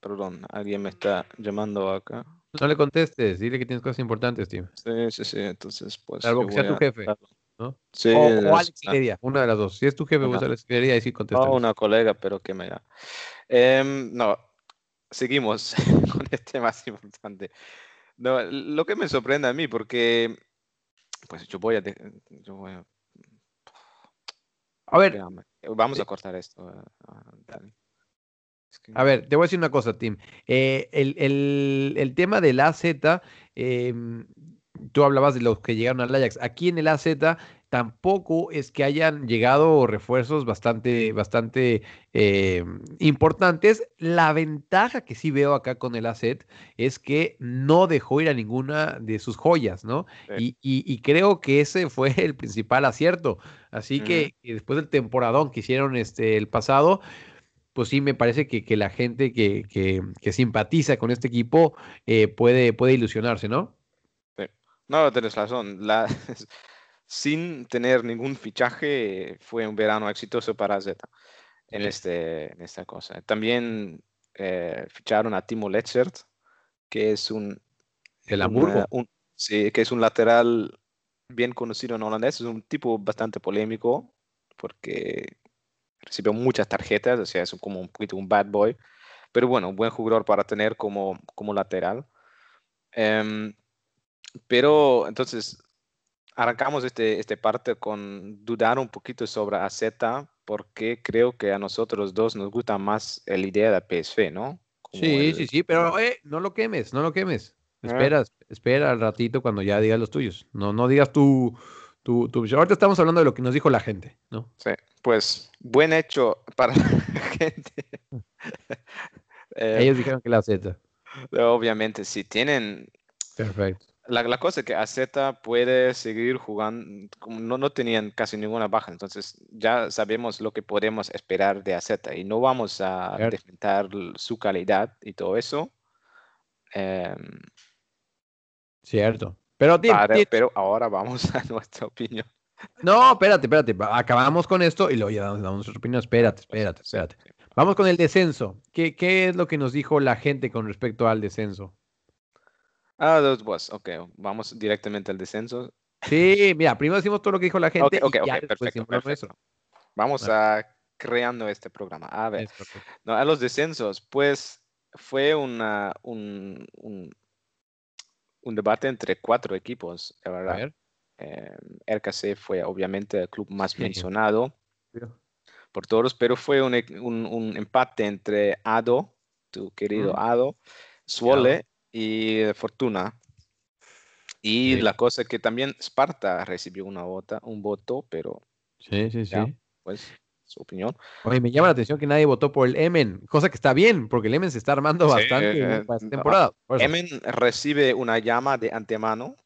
perdón, alguien me está llamando acá. No le contestes, dile que tienes cosas importantes, tío. Sí, sí, sí, entonces pues... Salvo que sea tu jefe. Sí, o, Alex Heredia, una de las dos. Si es tu jefe, vos Alex Heredia, y sí contesta. No, una colega, pero que me da. Em, no, seguimos con este más importante. No, lo que me sorprende a mí, porque pues yo voy a... Yo voy a... a ver. Vamos a cortar esto. Eh, a ver, te voy a decir una cosa, Tim. Eh, el, el, el, tema del AZ, eh, tú hablabas de los que llegaron al Ajax. Aquí en el AZ tampoco es que hayan llegado refuerzos bastante, bastante eh, importantes. La ventaja que sí veo acá con el AZ es que no dejó ir a ninguna de sus joyas, ¿no? Y, creo que ese fue el principal acierto. Así que, después del temporadón que hicieron este, el pasado, pues sí me parece que, la gente que, que, simpatiza con este equipo eh, puede, puede ilusionarse, ¿no? No, tienes razón. La, sin tener ningún fichaje, fue un verano exitoso para Z en, este, en esta cosa. También eh, ficharon a Timo Lechert, que es un... El Hamburgo. sí, que es un lateral bien conocido en holandés. Es un tipo bastante polémico porque recibió muchas tarjetas, o sea, es como un poquito un bad boy. Pero bueno, un buen jugador para tener como, como lateral. Em, pero entonces arrancamos este, este parte con dudar un poquito sobre AZ porque creo que a nosotros dos nos gusta más la idea de PSV, ¿no? sí, sí, sí, pero eh, no lo quemes, no lo quemes. Ah. Esperas, espera al ratito cuando ya digas los tuyos. No, no digas tu, tu, tu... Ahorita estamos hablando de lo que nos dijo la gente, ¿no? Sí, pues buen hecho para la gente. Ellos dijeron que la Z. Obviamente, si tienen... Perfecto la, cosa es que AZ puede seguir jugando, no, no tenían casi ninguna baja, entonces ya sabemos lo que podemos esperar de AZ y no vamos a defender su calidad y todo eso. Em, Cierto. Pero, pero ahora vamos a nuestra opinión. No, espérate, espérate. Acabamos con esto y luego ya damos, nuestra opinión. Espérate, espérate, espérate. Vamos con el descenso. ¿Qué, ¿Qué es lo que nos dijo la gente con respecto al descenso? Ah, dos was. Ok, vamos directamente al descenso. Sí, mira, primero decimos todo lo que dijo la gente. Ok, ok, perfecto, Vamos a creando este programa. A ver, no, a los descensos, pues fue una, un, un, un debate entre cuatro equipos, la verdad. Eh, RKC fue obviamente el club más mencionado por todos, pero fue un, un, un, empate entre Ado, tu querido Ado, Suole y Fortuna. Y Sí. la cosa es que también Sparta recibió una vota, un voto, pero Sí, sí, sí. Ya. pues su opinión. Oye, me llama la atención que nadie votó por el Emen, cosa que está bien, porque el Emen se está armando Sí, bastante eh, para esta temporada. Emen recibe una llama de antemano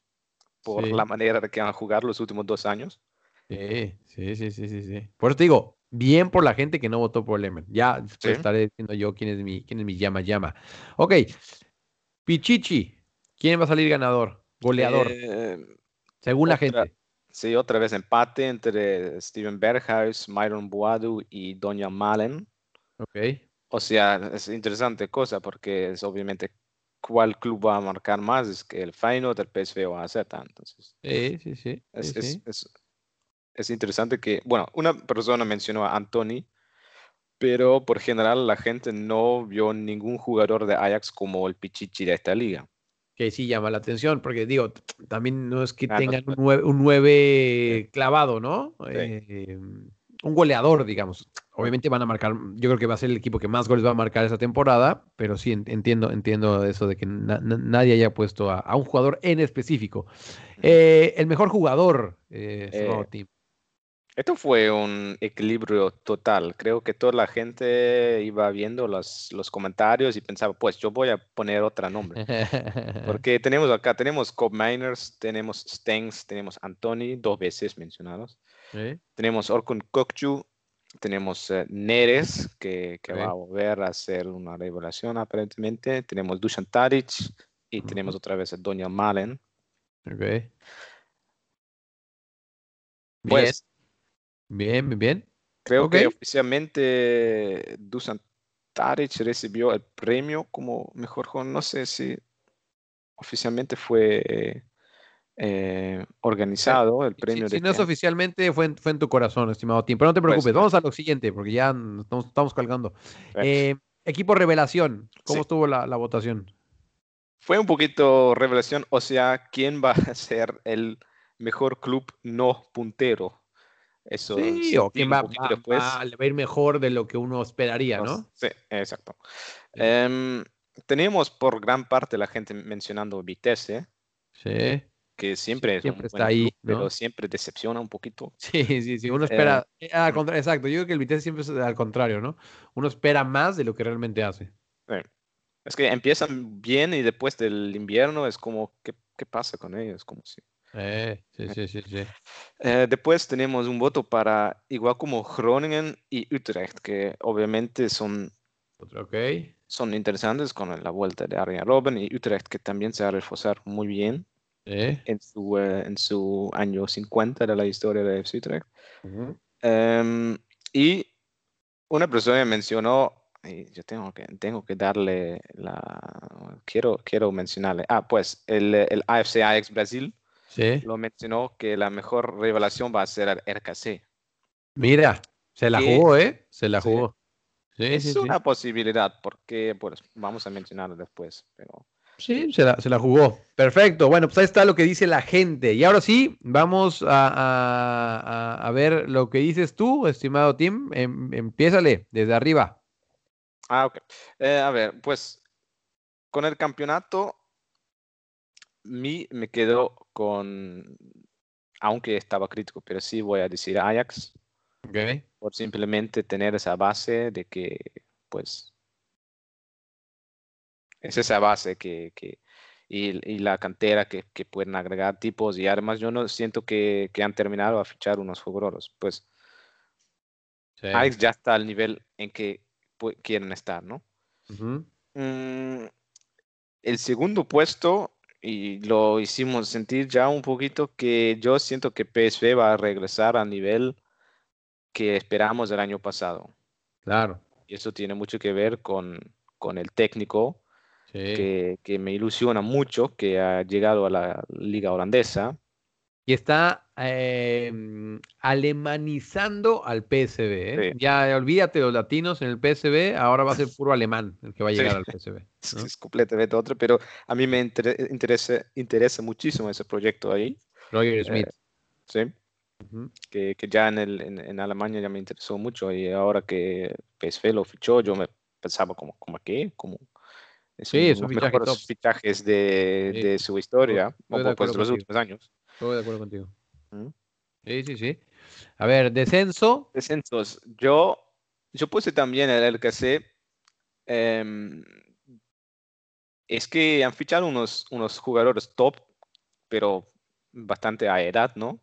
por Sí. la manera de que han jugado los últimos dos años. Sí, sí, sí, sí, sí, sí. Por eso te digo, bien por la gente que no votó por el Emen. Ya Sí. estaré diciendo yo quién es mi, quién es mi llama llama. Ok, Pichichi, ¿quién va a salir ganador? Goleador, Eh, según la gente. sí, otra vez empate entre Steven Berghuis, Myron Boadu y Doña Malen. Ok, O sea, es interesante cosa porque es obviamente cuál club va a marcar más, es que el Feyenoord, el PSV o AZ. Entonces, sí, sí, sí. es, sí, es- sí. es- es interesante que, bueno, una persona mencionó a Anthony, pero por general la gente no vio ningún jugador de Ajax como el Pichichi de esta liga. Que sí llama la atención, porque digo, también no es que Ah, tengan un no. nueve, un nueve clavado, ¿no? Sí. Eh, un goleador, digamos. Obviamente van a marcar, yo creo que va a ser el equipo que más goles va a marcar esa temporada, pero sí en- entiendo, entiendo eso de que na- na- nadie haya puesto a, a un jugador en específico. Eh, el mejor jugador, eh, Eh, Tim. Esto fue un equilibrio total. Creo que toda la gente iba viendo los, los comentarios y pensaba, pues yo voy a poner otro nombre. Porque tenemos acá, tenemos Cobb Miners, tenemos Stengs, tenemos Anthony, dos veces mencionados. Sí, Tenemos Orkun Kokchu, tenemos eh, Neres, que, que va a volver a ser una revelación aparentemente. Tenemos Dusan Tadic y tenemos otra vez a Doña Malen. Bien, Pues bien, bien, bien. creo que oficialmente Dusan Tadic recibió el premio como mejor jugador. No sé si oficialmente fue eh, organizado el Si, premio si de no es oficialmente, fue en, fue en tu corazón, estimado Tim. Pero no te Pues, preocupes, vamos a lo siguiente, porque ya estamos, estamos colgando. Eh, equipo revelación, ¿cómo Sí. estuvo la, la votación? Fue un poquito revelación, o sea, ¿quién va a ser el mejor club no puntero? Eso Sí, o define va, va- después. va- a ir mejor de lo que uno esperaría, No ¿no? sé, exacto. Sí. Em, tenemos por gran parte la gente mencionando Vitesse, Sí, que siempre es siempre un está buen ahí, club, pero ¿no? siempre decepciona un poquito. sí, sí, sí. Uno espera. eh, al contra- exacto, yo creo que el Vitesse siempre es al contrario, ¿no? Uno espera más de lo que realmente hace. Sí. Es que empiezan bien y después del invierno es como, ¿qué, qué pasa con ellos? Como si... Eh, sí, sí, sí, sí. Eh, después tenemos un voto para, igual como Groningen y Utrecht, que obviamente son, Otro, ok. son interesantes con la vuelta de Arjen Robben y Utrecht, que también se va a reforzar muy bien Sí. en su, eh, en su año 50 de la historia de FC Utrecht. Ujú. Em, y una persona mencionó, y yo tengo que, tengo que darle la, quiero, quiero mencionarle, ah, pues el, el AFC Ajax Brasil Sí. lo mencionó que la mejor revelación va a ser el RKC. Mira, se la Que- jugó, ¿eh? Se la jugó. Sí, Es sí. una posibilidad, porque pues vamos a mencionarlo después, pero Sí, se la, se la jugó. Perfecto. Bueno, pues ahí está lo que dice la gente. Y ahora sí, vamos a, a- a- a ver lo que dices tú, estimado Tim. Em, empiézale desde arriba. Ah, ok. Eh, a ver, pues con el campeonato, mi me quedo con, aunque estaba crítico, pero sí voy a decir Ajax, Ok. por simplemente tener esa base de que, pues, es esa base que, que y, y la cantera que, que pueden agregar tipos y además yo no siento que, que han terminado a fichar unos jugadores, pues Sí. Ajax ya está al nivel en que quieren estar, ¿no? Ujú. Mm, el segundo puesto, y lo hicimos sentir ya un poquito, que yo siento que PSV va a regresar al nivel que esperamos el año pasado. Claro. Y eso tiene mucho que ver con, con el técnico, Sí. que, que me ilusiona mucho, que ha llegado a la liga holandesa. Y está eh, alemanizando al PSV. ¿eh? Sí. Ya olvídate de los latinos en el PSV, ahora va a ser puro alemán el que va a Sí. llegar al PSV. Es, ¿no? es completamente otro, pero a mí me inter- interesa, interesa muchísimo ese proyecto ahí. Roger Smith. ¿sí? Ujú. que, que ya en, el, en, en Alemania ya me interesó mucho y ahora que PSV lo fichó, yo me pensaba como, como qué, como Es Sí, uno de los mejores top. fichajes de, Sí, de su historia, o pues, de los últimos años. Estoy de acuerdo contigo. ¿Mm? Sí, sí, sí. A ver, descenso. Descensos. Yo, yo puse también el LKC. em, es que han fichado unos, unos jugadores top, pero bastante a edad, ¿no?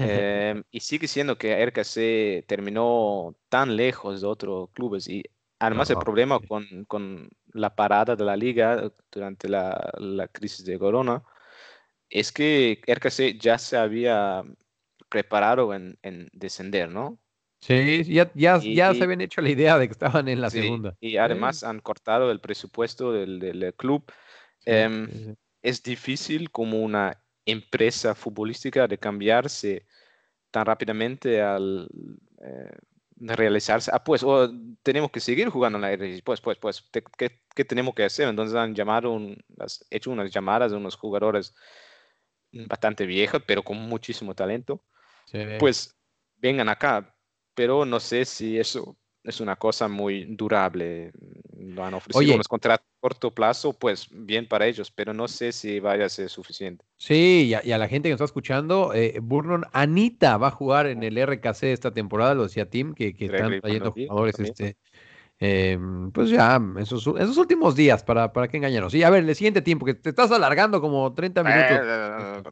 Em, y sigue siendo que RKC terminó tan lejos de otros clubes y además el No, problema sí. con, con la parada de la liga durante la, la crisis de Corona es que RKC ya se había preparado en, en descender, ¿no? Sí, ya, ya, Y, ya se habían hecho la idea de que estaban en la sí, segunda. y Sí, además han cortado el presupuesto del, del club. sí, Em, es difícil como una empresa futbolística de cambiarse tan rápidamente al eh, realizarse. Ah, pues, oh, tenemos que seguir jugando en la RG. Pues, pues, pues, ¿qué, qué tenemos que hacer? Entonces han llamado, un- has hecho unas llamadas de unos jugadores bastante viejos, pero con muchísimo talento. Sí. Pues vengan acá, pero no sé si eso es una cosa muy durable. Lo han ofrecido Oye. unos contratos a corto plazo, pues bien para ellos, pero no sé si vaya a ser suficiente. Sí, y a, y a la gente que nos está escuchando, eh, Burnon Anita va a jugar en el RKC esta temporada, lo decía Tim, que, que están trayendo jugadores, también. este, em, pues ya, sus, en sus últimos días, para, para que engañarnos. Sí, a ver, el siguiente tiempo, que te estás alargando como 30 minutos. Eh,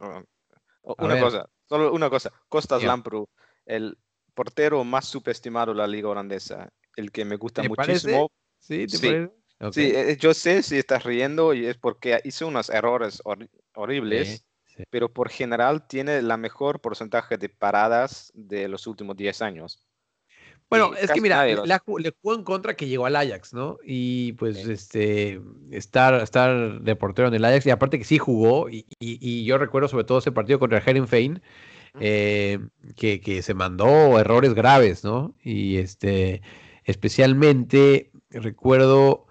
A Una ver. cosa, solo una cosa. Costas Ya. Lampru, el portero más subestimado de la liga holandesa, el que me gusta ¿Te parece? muchísimo. ¿Sí? ¿Te Sí. parece? Ok. Sí, eh, yo sé si estás riendo y es porque hizo unos errores hor- horribles, Sí, sí. pero por general tiene la mejor porcentaje de paradas de los últimos 10 años. Bueno, es que mira, le, jugó en contra que llegó al Ajax, ¿no? Y pues Sí. este estar, estar de portero en el Ajax, y aparte que sí jugó, y, y- y yo recuerdo sobre todo ese partido contra el Herenfein, eh, que, que se mandó errores graves, ¿no? Y este, especialmente recuerdo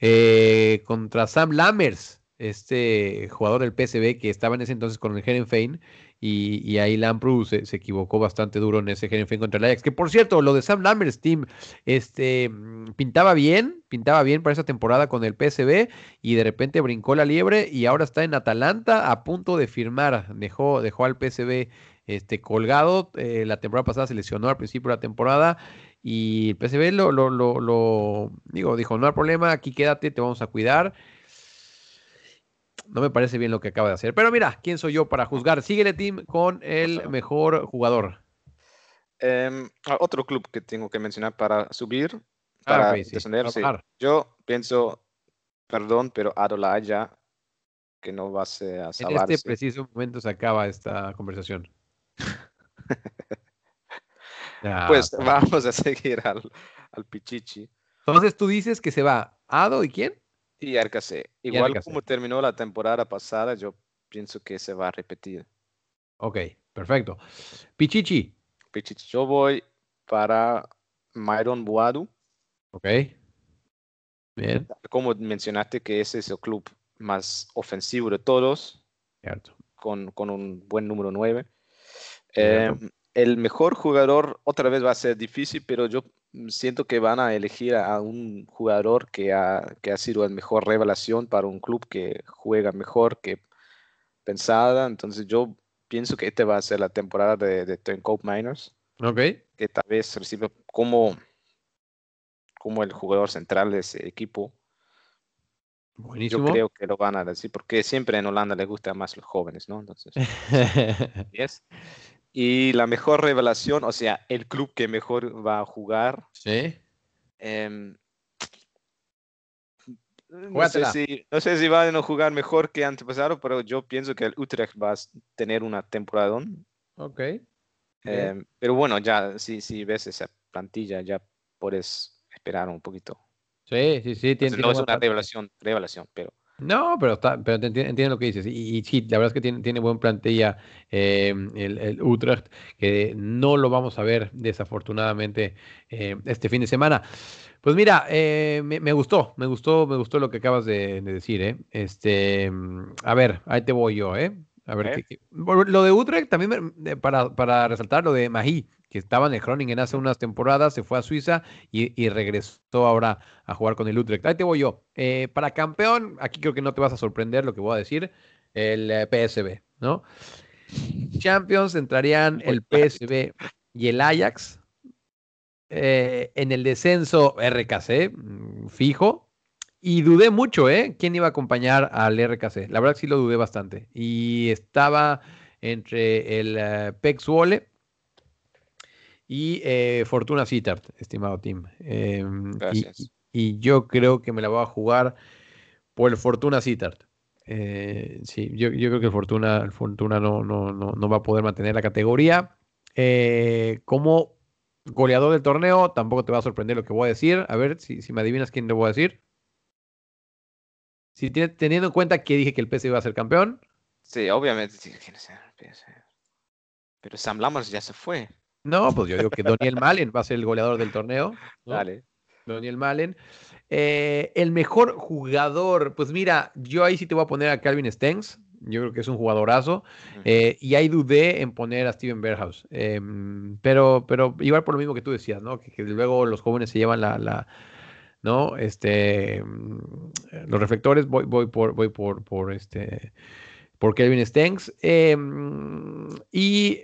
eh, contra Sam Lammers, este jugador del PSV que estaba en ese entonces con el Herenfein, y, y ahí Lampru se, se equivocó bastante duro en ese Herenfein contra el Ajax. Que por cierto, lo de Sam Lammers, Team, este, mm, pintaba bien, pintaba bien para esa temporada con el PSV, y de repente brincó la liebre y ahora está en Atalanta a punto de firmar. Dejó, dejó al PSV este, colgado. eh, la temporada pasada se lesionó al principio de la temporada y el PSV lo, lo, lo, lo- digo, dijo, no hay problema, aquí quédate, te vamos a cuidar. No me parece bien lo que acaba de hacer. Pero mira, ¿quién soy yo para juzgar? Síguele, Team, con el mejor jugador. Em, ah, otro club que tengo que mencionar para subir, Ah, para sí, descender, sí. Yo pienso, perdón, pero Adolaya, que no va a, ser- a En salvarse. este preciso momento se acaba esta conversación. Pues por- vamos a seguir al, al Pichichi Entonces tú dices que se va Ado y quién? Y RKC. Igual RKC. como terminó la temporada pasada, yo pienso que se va a repetir. Ok, perfecto. Pichichi. Pichichi, yo voy para Myron Buadu. Ok. Bien, Como mencionaste que ese es el club más ofensivo de todos, cierto. con, con un buen número 9. Cierto. el mejor jugador otra vez va a ser difícil, pero yo siento que van a elegir a un jugador que ha, que ha sido la mejor revelación para un club que juega mejor que pensada. Entonces yo pienso que esta va a ser la temporada de, de Turncoat Miners, Ok. que tal vez recibe como, como el jugador central de ese equipo. Yo Buenísimo. creo que lo van a decir, porque siempre en Holanda les gustan más los jóvenes, ¿no? Entonces, yes. Y la mejor revelación, o sea, el club que mejor va a jugar. sí. em, no, sé si, no sé si van a jugar mejor que antepasado, pero yo pienso que el Utrecht va a tener una temporada. Ok. Bien. Em, pero bueno, ya si, si ves esa plantilla, ya puedes esperar un poquito. Sí, sí, sí. Tiene, Entonces, tiene no es una revelación, revelación, pero No, pero, está, pero te enti- entiendo lo que dices. Y, sí, la verdad es que tiene, tiene buen plantilla eh, el, el Utrecht, que no lo vamos a ver desafortunadamente eh, este fin de semana. Pues mira, eh, me, me gustó, me gustó, me gustó lo que acabas de, de decir, ¿eh? Este, mm, a ver, ahí te voy yo, ¿eh? A ver, qué, lo de Utrecht también para, para resaltar lo de Mahi, que estaba en el Groningen hace unas temporadas, se fue a Suiza y, regresó ahora a jugar con el Utrecht. Ahí te voy yo. Eh, para campeón, aquí creo que no te vas a sorprender lo que voy a decir, el eh, PSB, ¿no? Champions entrarían el PSB y el Ajax. Eh, en el descenso RKC, mm, fijo. Y dudé mucho, ¿eh? ¿Quién iba a acompañar al RKC? La verdad que sí lo dudé bastante. Y estaba entre el uh, Pex Wole y eh, Fortuna Sittard, estimado Tim. Em, y, yo creo que me la voy a jugar por el Fortuna Sittard. Eh, sí, yo, creo que el Fortuna, el Fortuna no, no, no, va a poder mantener la categoría. Como goleador del torneo, tampoco te va a sorprender lo que voy a decir. A ver si, si me adivinas quién le voy a decir. Si teniendo en cuenta que dije que el PSV iba a ser campeón. Sí, obviamente Pero Sam Lammers ya se fue. No, pues yo digo que Daniel Malen va a ser el goleador del torneo. Dale. Daniel Malen. Eh, el mejor jugador, pues mira, yo ahí sí te voy a poner a Calvin Stengs. Yo creo que es un jugadorazo. Eh, y ahí dudé en poner a Steven Berhaus. Em, pero, pero igual por lo mismo que tú decías, ¿no? Que, luego los jóvenes se llevan la, ¿no? Este, mm, los reflectores, voy, voy por, voy por, por este, por Kelvin Stengs. Em, y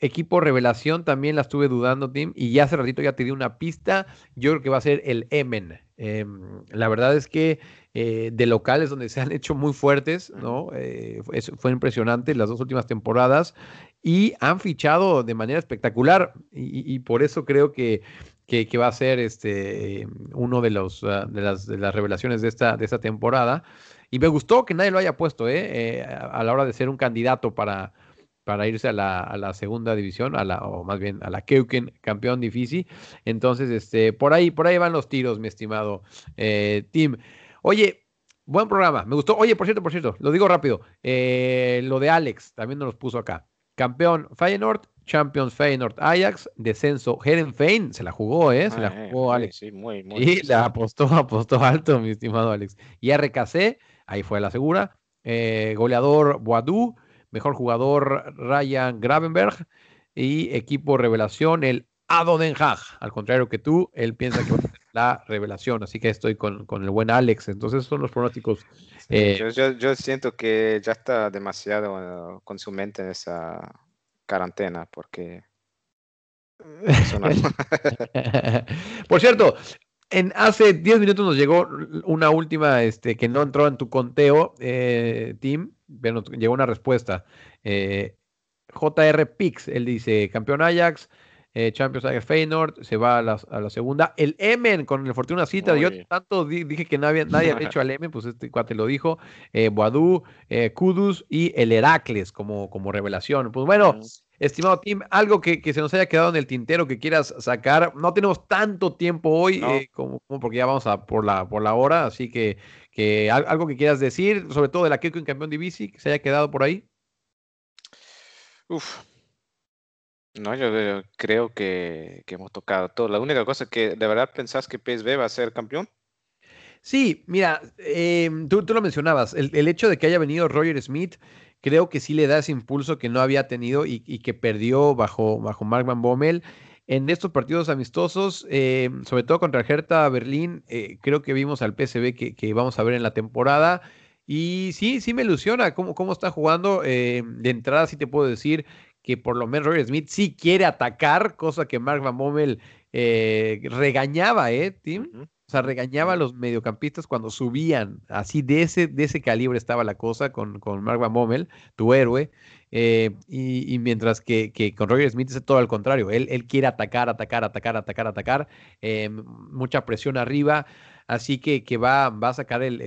equipo revelación también la estuve dudando, Tim, y ya hace ratito ya te di una pista. Yo creo que va a ser el Emen. Em, la verdad es que eh, de locales donde se han hecho muy fuertes, ¿no? Eh, fue, impresionante las dos últimas temporadas y han fichado de manera espectacular y, por eso creo que, que, va a ser este uno de los ah, de, las, revelaciones de esta, de esta temporada. Y me gustó que nadie lo haya puesto, ¿eh? a la hora de ser un candidato para, para irse a la, segunda división, a la, o más bien a la Keuken, campeón difícil. Entonces, este, por ahí, por ahí van los tiros, mi estimado eh, Tim. Oye, buen programa, me gustó. Oye, por cierto, por cierto, lo digo rápido. Eh, lo de Alex, también nos lo puso acá. Campeón Feyenoord, Champions Feyenoord Ajax, descenso Fein, se la jugó, ¿eh? Se la ah, jugó Alex. Sí, muy, muy. Y la apostó, apostó alto, mi estimado Alex. Y RKC, ahí fue la segura. Eh, goleador Boadú, mejor jugador Ryan Gravenberg y equipo revelación el Ado Den Haag. Al contrario que tú, él piensa que va a ser la revelación, así que estoy con, el buen Alex. Entonces, son los pronósticos. Eh, yo, siento que ya está demasiado con su mente en esa cuarentena, porque. Por cierto, en hace 10 minutos nos llegó una última este, que no entró en tu conteo, eh, Tim. llegó una respuesta. Eh, JR Pix, él dice, campeón Ajax, eh, Champions Ajax Feyenoord, se va a la, segunda. El Emen con el Fortuna Cita, yo tanto dije que nadie, nadie había hecho al Emen, pues este cuate lo dijo. Eh, Boadú, eh, Kudus y el Heracles como, como revelación. Pues bueno, Estimado Tim, algo que, se nos haya quedado en el tintero que quieras sacar. No tenemos tanto tiempo hoy eh, como, porque ya vamos a por la, por la hora, así que, que algo que quieras decir, sobre todo de la en campeón de bici, que se haya quedado por ahí. Uf. No, yo creo que, hemos tocado todo. La única cosa que de verdad pensás que PSV va a ser campeón. Sí, mira, em, tú, lo mencionabas, el, el, hecho de que haya venido Roger Smith creo que sí le da ese impulso que no había tenido y, que perdió bajo, bajo Mark Van Bommel. En estos partidos amistosos, eh, sobre todo contra Hertha Berlín, eh, creo que vimos al PSV que, que, vamos a ver en la temporada. Y sí, sí me ilusiona cómo, cómo está jugando. Eh, de entrada sí te puedo decir que por lo menos Roger Smith sí quiere atacar, cosa que Mark Van Bommel regañaba, ¿eh, Tim? O sea, regañaba a los mediocampistas cuando subían. Así de ese, de ese calibre estaba la cosa con, con Mark Van Bommel, tu héroe. Eh, y, mientras que, con Roger Smith es todo al contrario. Él, él quiere atacar, atacar, atacar, atacar, atacar. Eh, mucha presión arriba. Así que, que va, va a sacar el,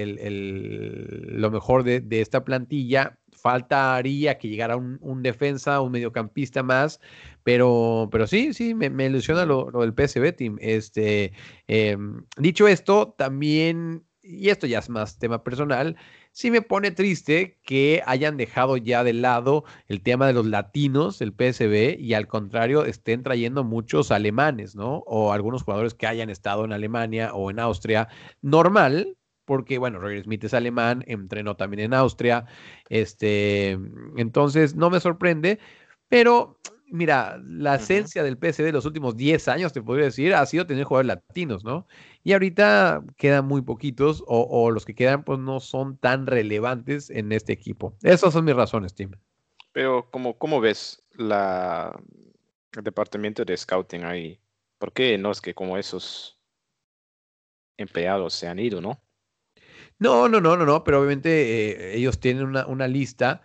lo mejor de, de esta plantilla faltaría que llegara un, un, defensa, un mediocampista más, pero, pero sí, sí, me, ilusiona lo, del PSV Team. Este, em, dicho esto, también, y esto ya es más tema personal, sí me pone triste que hayan dejado ya de lado el tema de los latinos, el PSV, y al contrario estén trayendo muchos alemanes, ¿no? O algunos jugadores que hayan estado en Alemania o en Austria. Normal, porque, bueno, Roger Smith es alemán, entrenó también en Austria, este, entonces no me sorprende, pero mira, la esencia del PSD de los últimos 10 años, te podría decir, ha sido tener jugadores latinos, ¿no? Y ahorita quedan muy poquitos, o, los que quedan, pues no son tan relevantes en este equipo. Esas son mis razones, Tim. Pero, ¿cómo, cómo ves la, el departamento de scouting ahí? ¿Por qué no es que como esos empleados se han ido, no? No, no, no, no, no, pero obviamente eh, ellos tienen una, una lista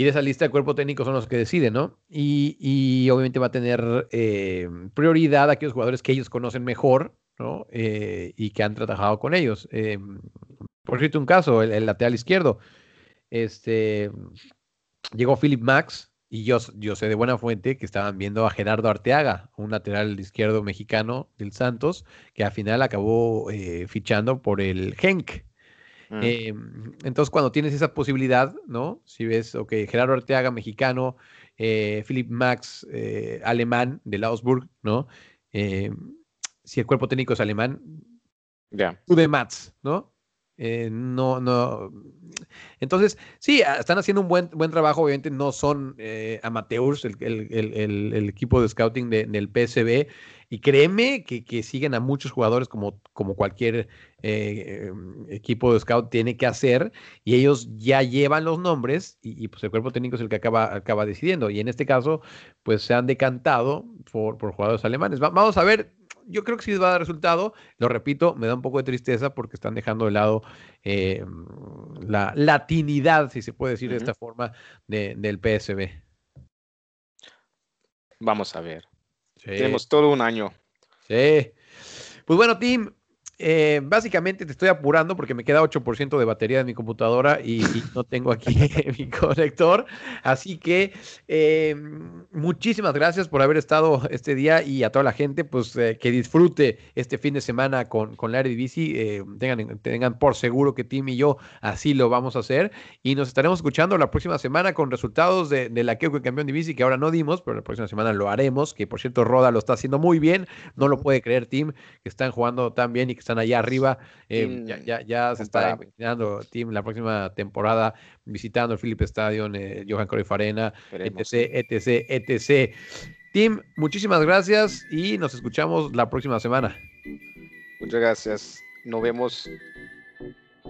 y de esa lista de cuerpo técnico son los que deciden, ¿no? Y, obviamente va a tener eh, prioridad a aquellos jugadores que ellos conocen mejor, ¿no? Eh, y que han trabajado con ellos. Eh, por cierto, un caso, el, lateral izquierdo. Este, llegó Philip Max y yo, yo sé de buena fuente que estaban viendo a Gerardo Arteaga, un lateral izquierdo mexicano del Santos, que al final acabó fichando por el Genk Mm. Em, entonces, cuando tienes esa posibilidad, ¿no? Si ves, ok, Gerardo Arteaga, mexicano, eh, Philip Max, eh, alemán, de Augsburg, ¿no? Si el cuerpo técnico es alemán, ya. tú de Mats, ¿no? Eh, no, no. Entonces, sí, están haciendo un buen, buen trabajo. Obviamente no son amateurs el, equipo de scouting del PSB. Y créeme que, siguen a muchos jugadores como, como cualquier eh, em, equipo de scout tiene que hacer. Y ellos ya llevan los nombres y, pues el cuerpo técnico es el que acaba, acaba decidiendo. Y en este caso, pues se han decantado por, por jugadores alemanes. vamos a ver, yo creo que sí va a dar resultado. Lo repito, me da un poco de tristeza porque están dejando de lado em, la latinidad, si se puede decir de esta forma, del PSB. Vamos a ver. Tenemos todo un año. Sí. Pues bueno, Tim, eh, básicamente te estoy apurando porque me queda 8% de batería de mi computadora y, no tengo aquí mi conector. Así que eh, muchísimas gracias por haber estado este día y a toda la gente, pues eh, que disfrute este fin de semana con, con la Eredivisie. tengan, tengan por seguro que Tim y yo así lo vamos a hacer y nos estaremos escuchando la próxima semana con resultados de, de la que campeón de bici que ahora no dimos, pero la próxima semana lo haremos. Que por cierto, Roda lo está haciendo muy bien. No lo puede creer, Tim, que están jugando tan bien y que allá arriba. Eh, ya, ya, se está imaginando Team la próxima temporada visitando el Philip Stadium, eh, Johan Cruyff Arena, etc, etc, etc. Tim, muchísimas gracias y nos escuchamos la próxima semana. Muchas gracias. Nos vemos.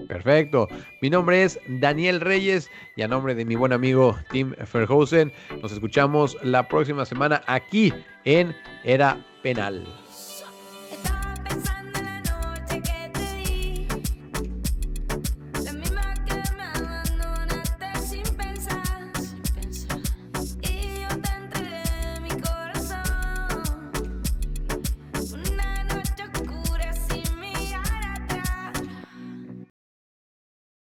Perfecto. Mi nombre es Daniel Reyes y a nombre de mi buen amigo Tim Ferhausen, nos escuchamos la próxima semana aquí en Era Penal.